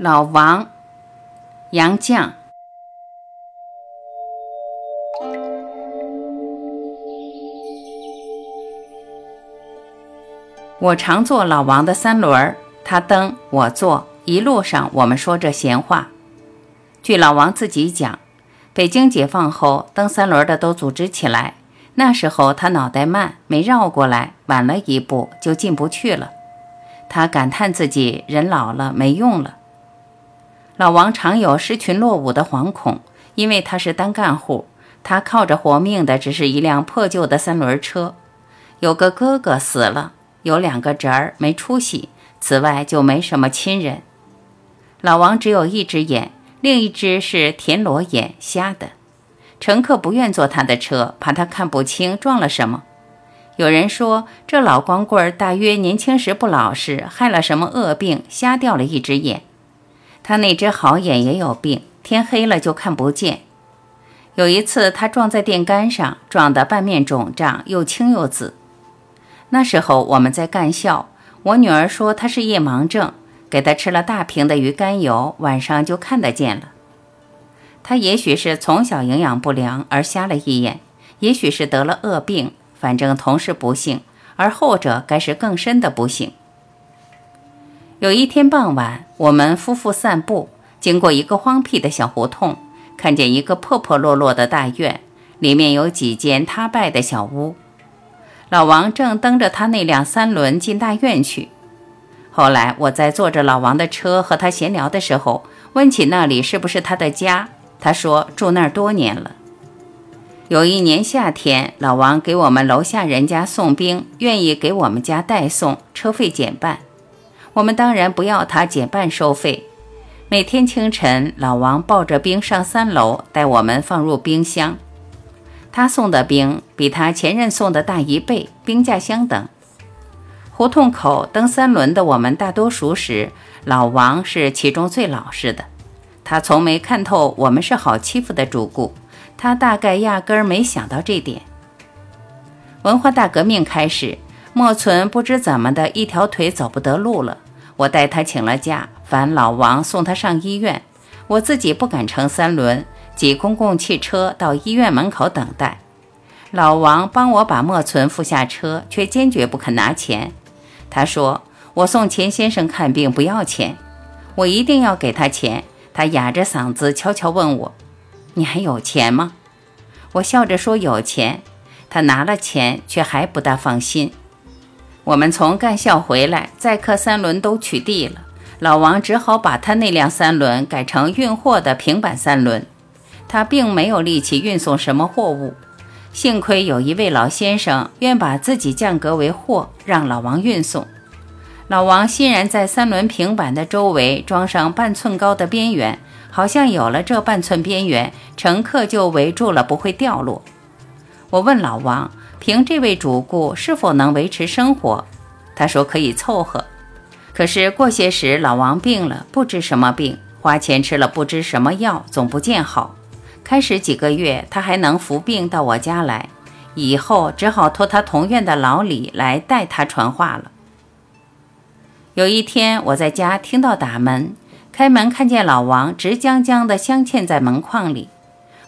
老王，杨绛。我常坐老王的三轮儿，他蹬，我坐，一路上我们说着闲话。据老王自己讲，北京解放后，蹬三轮的都组织起来。那时候他脑袋慢，没绕过来，晚了一步就进不去了。他感叹自己人老了，没用了。老王常有失群落伍的惶恐，因为他是单干户，他靠着活命的只是一辆破旧的三轮车。有个哥哥死了，有两个侄儿没出息，此外就没什么亲人。老王只有一只眼，另一只是田螺眼，瞎的。乘客不愿坐他的车，怕他看不清撞了什么。有人说这老光棍大约年轻时不老实，害了什么恶病，瞎掉了一只眼。他那只好眼也有病，天黑了就看不见。有一次他撞在电杆上，撞得半面肿胀，又青又紫。那时候我们在干校，我女儿说他是夜盲症，给他吃了大瓶的鱼肝油，晚上就看得见了。他也许是从小营养不良而瞎了一眼，也许是得了恶病，反正同是不幸，而后者该是更深的不幸。有一天傍晚，我们夫妇散步，经过一个荒僻的小胡同，看见一个破破落落的大院，里面有几间塌败的小屋。老王正蹬着他那辆三轮进大院去。后来我在坐着老王的车和他闲聊的时候，问起那里是不是他的家，他说住那儿多年了。有一年夏天，老王给我们楼下人家送冰，愿意给我们家代送，车费减半。我们当然不要他减半收费。每天清晨，老王抱着冰上三楼，带我们放入冰箱。他送的冰比他前任送的大一倍，冰价相等。胡同口蹬三轮的我们大多熟识，老王是其中最老实的。他从没看透我们是好欺负的主顾，他大概压根儿没想到这点。文化大革命开始，莫存不知怎么的一条腿走不得路了。我带他请了假，烦老王送他上医院。我自己不敢乘三轮，挤公共汽车到医院门口等待。老王帮我把莫存扶下车，却坚决不肯拿钱。他说：“我送钱先生看病不要钱，我一定要给他钱。”他哑着嗓子悄悄问我：“你还有钱吗？”我笑着说：“有钱。”他拿了钱，却还不大放心。我们从干校回来，载客三轮都取缔了，老王只好把他那辆三轮改成运货的平板三轮。他并没有力气运送什么货物，幸亏有一位老先生愿把自己降格为货，让老王运送。老王欣然在三轮平板的周围装上半寸高的边缘，好像有了这半寸边缘，乘客就围住了，不会掉落。我问老王。凭这位主顾是否能维持生活？他说可以凑合。可是过些时，老王病了，不知什么病，花钱吃了不知什么药，总不见好。开始几个月，他还能服病到我家来，以后只好托他同院的老李来代他传话了。有一天，我在家听到打门，开门看见老王直僵僵的镶嵌在门框里。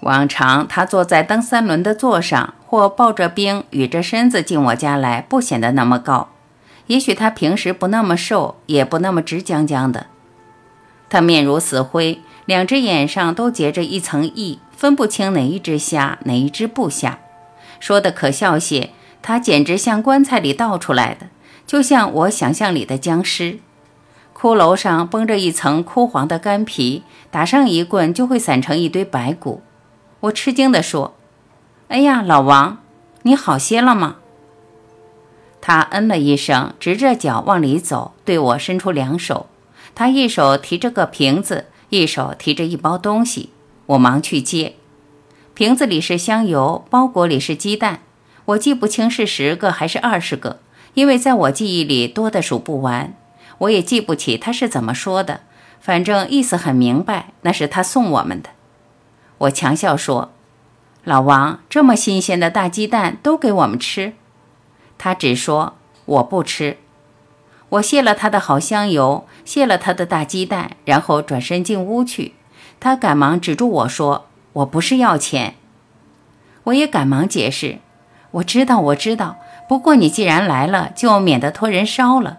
往常他坐在蹬三轮的座上，或抱着冰，倚着身子进我家来，不显得那么高。也许他平时不那么瘦，也不那么直僵僵的。他面如死灰，两只眼上都结着一层翳，分不清哪一只瞎，哪一只不瞎。说的可笑些，他简直像棺材里倒出来的，就像我想象里的僵尸。骷髅上绷着一层枯黄的干皮，打上一棍就会散成一堆白骨。我吃惊地说：“哎呀，老王，你好些了吗？”他嗯了一声，直着脚往里走，对我伸出两手。他一手提着个瓶子，一手提着一包东西。我忙去接，瓶子里是香油，包裹里是鸡蛋。我记不清是十个还是二十个，因为在我记忆里多的数不完。我也记不起他是怎么说的，反正意思很明白，那是他送我们的。我强笑说：“老王，这么新鲜的大鸡蛋都给我们吃。”他只说：“我不吃。”我谢了他的好香油，谢了他的大鸡蛋，然后转身进屋去。他赶忙止住我说：“我不是要钱。”我也赶忙解释：“我知道，我知道。不过你既然来了，就免得托人捎了。”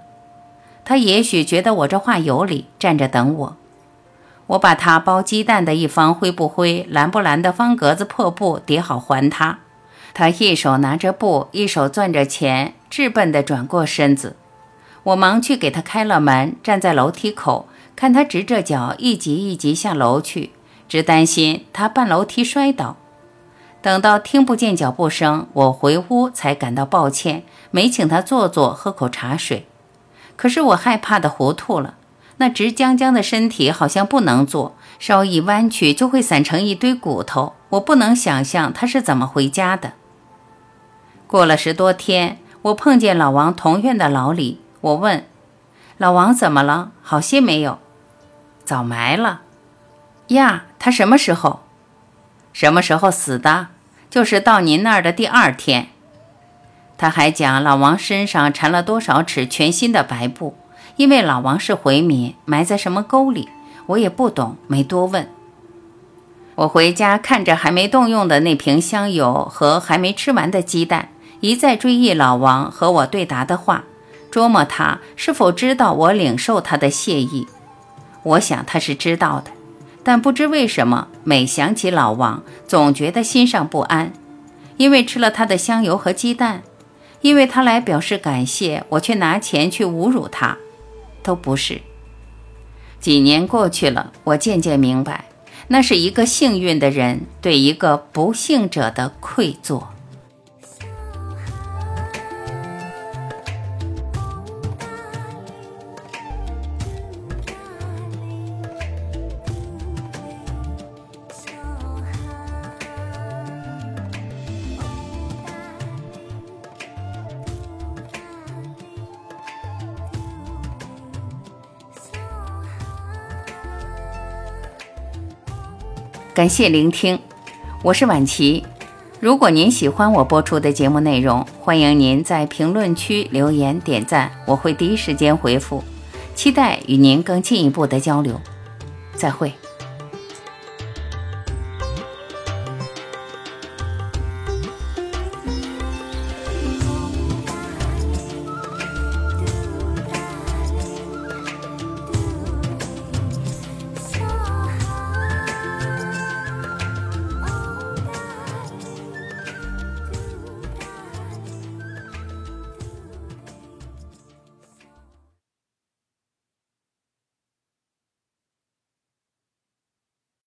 他也许觉得我这话有理，站着等我。我把他包鸡蛋的一方灰不灰、蓝不蓝的方格子破布叠好还他。他一手拿着布，一手攥着钱，质笨地转过身子。我忙去给他开了门，站在楼梯口，看他直着脚一级一级下楼去，只担心他半楼梯摔倒。等到听不见脚步声，我回屋才感到抱歉，没请他坐坐喝口茶水。可是我害怕的糊涂了，那直僵僵的身体好像不能坐，稍一弯曲就会散成一堆骨头。我不能想象他是怎么回家的。过了十多天，我碰见老王同院的老李。我问老王怎么了？好些没有？早埋了呀？他什么时候？什么时候死的？就是到您那儿的第二天。他还讲老王身上缠了多少尺全新的白布，因为老王是回民，埋在什么沟里，我也不懂，没多问。我回家看着还没动用的那瓶香油和还没吃完的鸡蛋，一再追忆老王和我对答的话。琢磨他是否知道我领受他的谢意，我想他是知道的，但不知为什么，每想起老王，总觉得心上不安，因为吃了他的香油和鸡蛋，因为他来表示感谢，我却拿钱去侮辱他，都不是。几年过去了，我渐渐明白，那是一个幸运的人对一个不幸者的愧疚。感谢聆听，我是婉琪。如果您喜欢我播出的节目内容，欢迎您在评论区留言点赞，我会第一时间回复。期待与您更进一步的交流。再会。